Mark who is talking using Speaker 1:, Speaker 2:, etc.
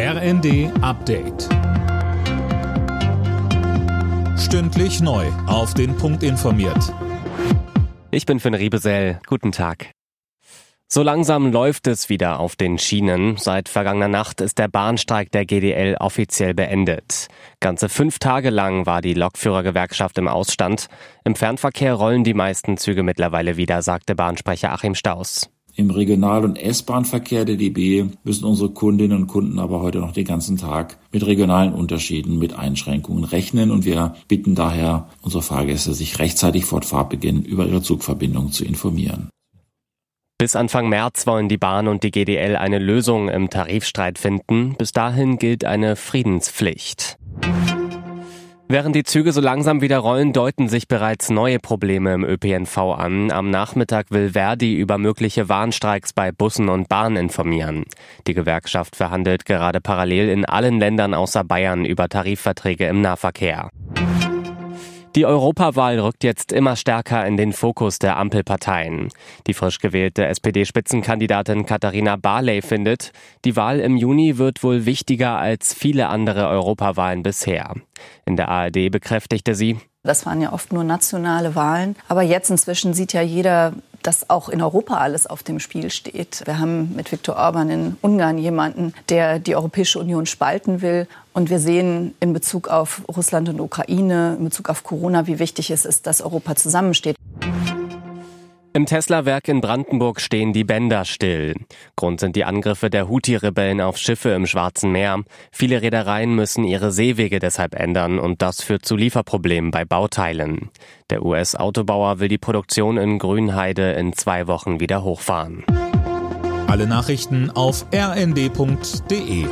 Speaker 1: RND Update. Stündlich neu. Auf den Punkt informiert.
Speaker 2: Ich bin Finn Riebesell. Guten Tag. So langsam läuft es wieder auf den Schienen. Seit vergangener Nacht ist der Bahnstreik der GDL offiziell beendet. Ganze fünf Tage lang war die Lokführergewerkschaft im Ausstand. Im Fernverkehr rollen die meisten Züge mittlerweile wieder, sagte Bahnsprecher Achim Staus.
Speaker 3: Im Regional- und S-Bahn-Verkehr der DB müssen unsere Kundinnen und Kunden aber heute noch den ganzen Tag mit regionalen Unterschieden, mit Einschränkungen rechnen und wir bitten daher unsere Fahrgäste, sich rechtzeitig vor Fahrtbeginn über ihre Zugverbindung zu informieren.
Speaker 2: Bis Anfang März wollen die Bahn und die GDL eine Lösung im Tarifstreit finden. Bis dahin gilt eine Friedenspflicht. Während die Züge so langsam wieder rollen, deuten sich bereits neue Probleme im ÖPNV an. Am Nachmittag will Verdi über mögliche Warnstreiks bei Bussen und Bahnen informieren. Die Gewerkschaft verhandelt gerade parallel in allen Ländern außer Bayern über Tarifverträge im Nahverkehr. Die Europawahl rückt jetzt immer stärker in den Fokus der Ampelparteien. Die frisch gewählte SPD-Spitzenkandidatin Katharina Barley findet, die Wahl im Juni wird wohl wichtiger als viele andere Europawahlen bisher. In der ARD bekräftigte sie,
Speaker 4: das waren ja oft nur nationale Wahlen. Aber jetzt inzwischen sieht ja jeder, dass auch in Europa alles auf dem Spiel steht. Wir haben mit Viktor Orban in Ungarn jemanden, der die Europäische Union spalten will. Und wir sehen in Bezug auf Russland und Ukraine, in Bezug auf Corona, wie wichtig es ist, dass Europa zusammensteht.
Speaker 2: Im Tesla-Werk in Brandenburg stehen die Bänder still. Grund sind die Angriffe der Houthi-Rebellen auf Schiffe im Schwarzen Meer. Viele Reedereien müssen ihre Seewege deshalb ändern und das führt zu Lieferproblemen bei Bauteilen. Der US-Autobauer will die Produktion in Grünheide in zwei Wochen wieder hochfahren.
Speaker 1: Alle Nachrichten auf rnd.de